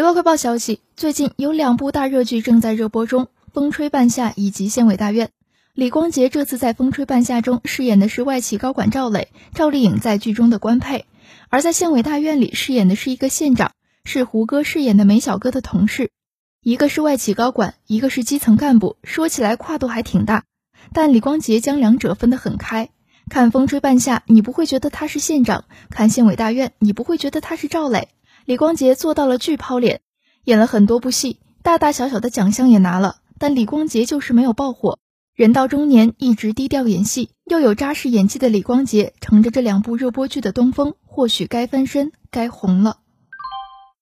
娱乐快报消息：最近有两部大热剧正在热播中，《风吹半夏》以及《县委大院》。李光洁这次在《风吹半夏》中饰演的是外企高管赵磊，赵丽颖在剧中的官配；而在《县委大院》里饰演的是一个县长，是胡歌饰演的梅小哥的同事。一个是外企高管，一个是基层干部，说起来跨度还挺大。但李光洁将两者分得很开。看《风吹半夏》，你不会觉得他是县长；看《县委大院》，你不会觉得他是赵磊。李光洁做到了巨抛脸，演了很多部戏，大大小小的奖项也拿了，但李光洁就是没有爆火。人到中年，一直低调演戏，又有扎实演技的李光洁，乘着这两部热播剧的东风，或许该翻身，该红了。